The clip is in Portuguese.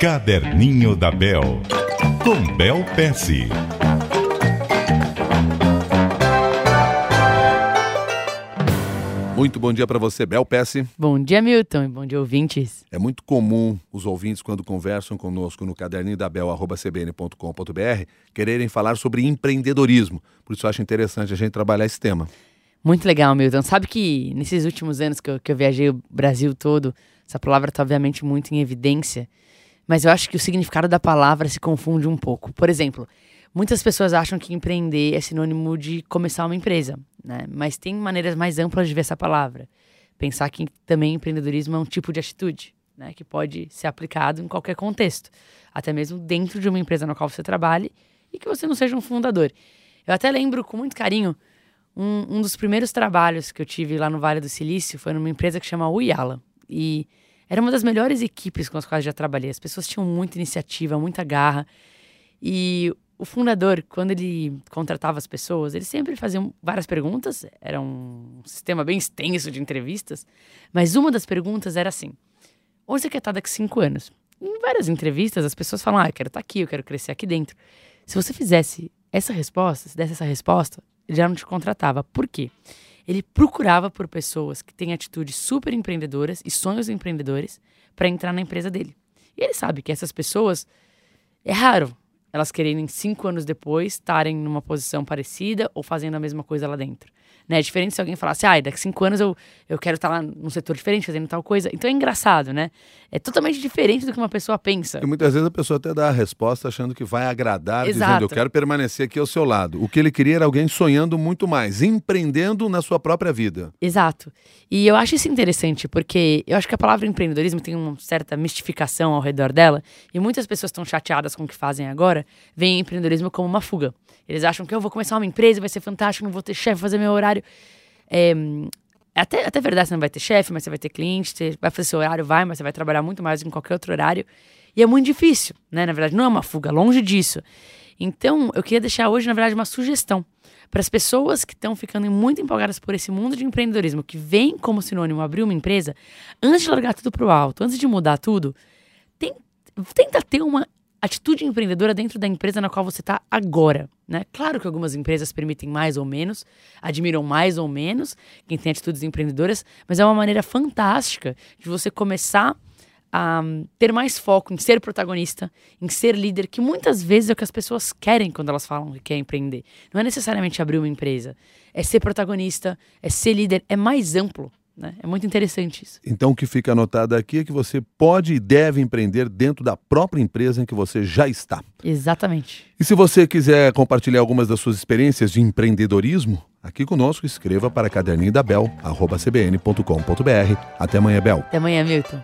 Caderninho da Bel, com Bel Pesce. Muito bom dia para você, Bel Pesce. Bom dia, Milton, e bom dia, ouvintes. É muito comum os ouvintes, quando conversam conosco no caderninho da Bel.cbn.com.br, quererem falar sobre empreendedorismo. Por isso eu acho interessante a gente trabalhar esse tema. Muito legal, Milton. Sabe que nesses últimos anos que eu, que eu viajei o Brasil todo, essa palavra está obviamente muito em evidência, mas eu acho que o significado da palavra se confunde um pouco. Por exemplo, muitas pessoas acham que empreender é sinônimo de começar uma empresa, né? Mas tem maneiras mais amplas de ver essa palavra. Pensar que também empreendedorismo é um tipo de atitude, né? Que pode ser aplicado em qualquer contexto, até mesmo dentro de uma empresa na qual você trabalhe e que você não seja um fundador. Eu até lembro com muito carinho um, um dos primeiros trabalhos que eu tive lá no Vale do Silício foi numa empresa que chama Uyala. E era uma das melhores equipes com as quais já trabalhei. As pessoas tinham muita iniciativa, muita garra. E o fundador, quando ele contratava as pessoas, ele sempre fazia várias perguntas. Era um sistema bem extenso de entrevistas. Mas uma das perguntas era assim: onde você quer estar daqui cinco anos? Em várias entrevistas, as pessoas falam: ah, eu quero estar aqui, eu quero crescer aqui dentro. Se você fizesse essa resposta, se desse essa resposta, ele já não te contratava. Por quê? Ele procurava por pessoas que têm atitudes super empreendedoras e sonhos empreendedores para entrar na empresa dele. E ele sabe que essas pessoas é raro elas quererem cinco anos depois estarem numa posição parecida ou fazendo a mesma coisa lá dentro. Né? É diferente se alguém falasse, ah, daqui cinco anos eu, eu quero estar lá num setor diferente, fazendo tal coisa. Então é engraçado, né? É totalmente diferente do que uma pessoa pensa. E muitas vezes a pessoa até dá a resposta achando que vai agradar, Exato. dizendo, eu quero permanecer aqui ao seu lado. O que ele queria era alguém sonhando muito mais, empreendendo na sua própria vida. Exato. E eu acho isso interessante, porque eu acho que a palavra empreendedorismo tem uma certa mistificação ao redor dela, e muitas pessoas estão chateadas com o que fazem agora, veem empreendedorismo como uma fuga. Eles acham que eu vou começar uma empresa, vai ser fantástico, não vou ter chefe, fazer meu horário. É, até, até verdade, você não vai ter chefe, mas você vai ter cliente, você vai fazer seu horário, vai, mas você vai trabalhar muito mais em qualquer outro horário. E é muito difícil, né? Na verdade, não é uma fuga, longe disso. Então, eu queria deixar hoje, na verdade, uma sugestão para as pessoas que estão ficando muito empolgadas por esse mundo de empreendedorismo, que vem como sinônimo abrir uma empresa, antes de largar tudo para o alto, antes de mudar tudo, tem, tenta ter uma atitude empreendedora dentro da empresa na qual você está agora. Né? Claro que algumas empresas permitem mais ou menos, admiram mais ou menos quem tem atitudes empreendedoras, mas é uma maneira fantástica de você começar a ter mais foco em ser protagonista, em ser líder, que muitas vezes é o que as pessoas querem quando elas falam que quer empreender. Não é necessariamente abrir uma empresa, é ser protagonista, é ser líder, é mais amplo. Né? É muito interessante isso. Então, o que fica anotado aqui é que você pode e deve empreender dentro da própria empresa em que você já está. Exatamente. E se você quiser compartilhar algumas das suas experiências de empreendedorismo, aqui conosco, escreva para caderninho da Bel, cbn.com.br. Até amanhã, Bel. Até amanhã, Milton.